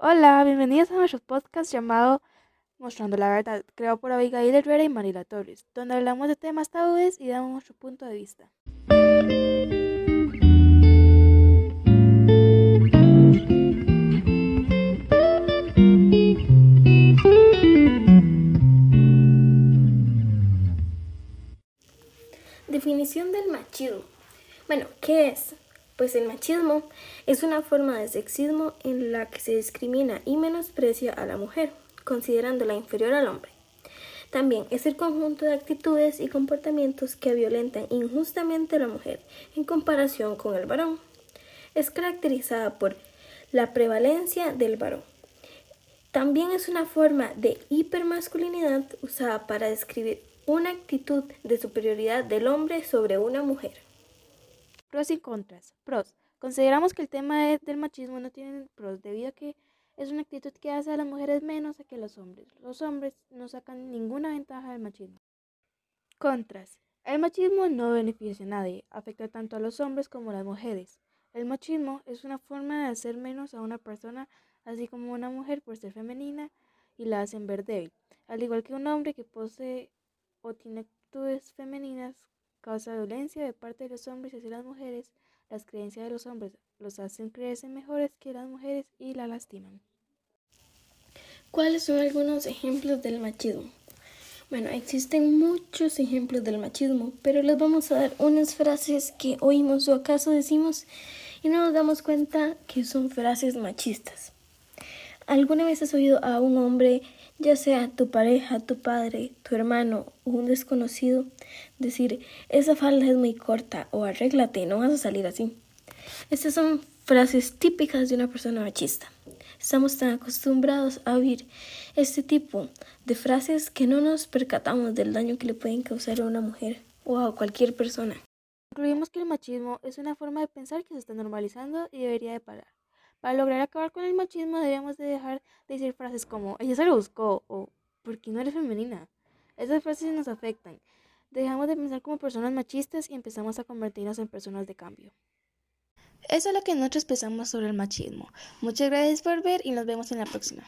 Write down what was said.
Hola, bienvenidos a nuestro podcast llamado Mostrando la Verdad, creado por Abigail Herrera y Marila Torres, donde hablamos de temas tabúes y damos nuestro punto de vista. Definición del machismo. Bueno, ¿qué es? Pues el machismo es una forma de sexismo en la que se discrimina y menosprecia a la mujer, considerándola inferior al hombre. También es el conjunto de actitudes y comportamientos que violentan injustamente a la mujer en comparación con el varón. Es caracterizada por la prevalencia del varón. También es una forma de hipermasculinidad usada para describir una actitud de superioridad del hombre sobre una mujer. Pros y contras. Pros. Consideramos que el tema del machismo no tiene pros debido a que es una actitud que hace a las mujeres menos que los hombres. Los hombres no sacan ninguna ventaja del machismo. Contras. El machismo no beneficia a nadie, afecta tanto a los hombres como a las mujeres. El machismo es una forma de hacer menos a una persona, así como a una mujer por ser femenina y la hacen ver débil, al igual que un hombre que posee o tiene actitudes femeninas causa violencia de parte de los hombres hacia las mujeres, las creencias de los hombres los hacen creerse mejores que las mujeres y la lastiman. ¿Cuáles son algunos ejemplos del machismo? Bueno, existen muchos ejemplos del machismo, pero les vamos a dar unas frases que oímos o acaso decimos y no nos damos cuenta que son frases machistas. ¿Alguna vez has oído a un hombre ya sea tu pareja, tu padre, tu hermano o un desconocido, decir, esa falda es muy corta o arréglate, no vas a salir así. Estas son frases típicas de una persona machista. Estamos tan acostumbrados a oír este tipo de frases que no nos percatamos del daño que le pueden causar a una mujer o a cualquier persona. Concluimos que el machismo es una forma de pensar que se está normalizando y debería de parar. Para lograr acabar con el machismo debemos de dejar de decir frases como ella se lo buscó o ¿por qué no eres femenina? Esas frases nos afectan. Dejamos de pensar como personas machistas y empezamos a convertirnos en personas de cambio. Eso es lo que nosotros pensamos sobre el machismo. Muchas gracias por ver y nos vemos en la próxima.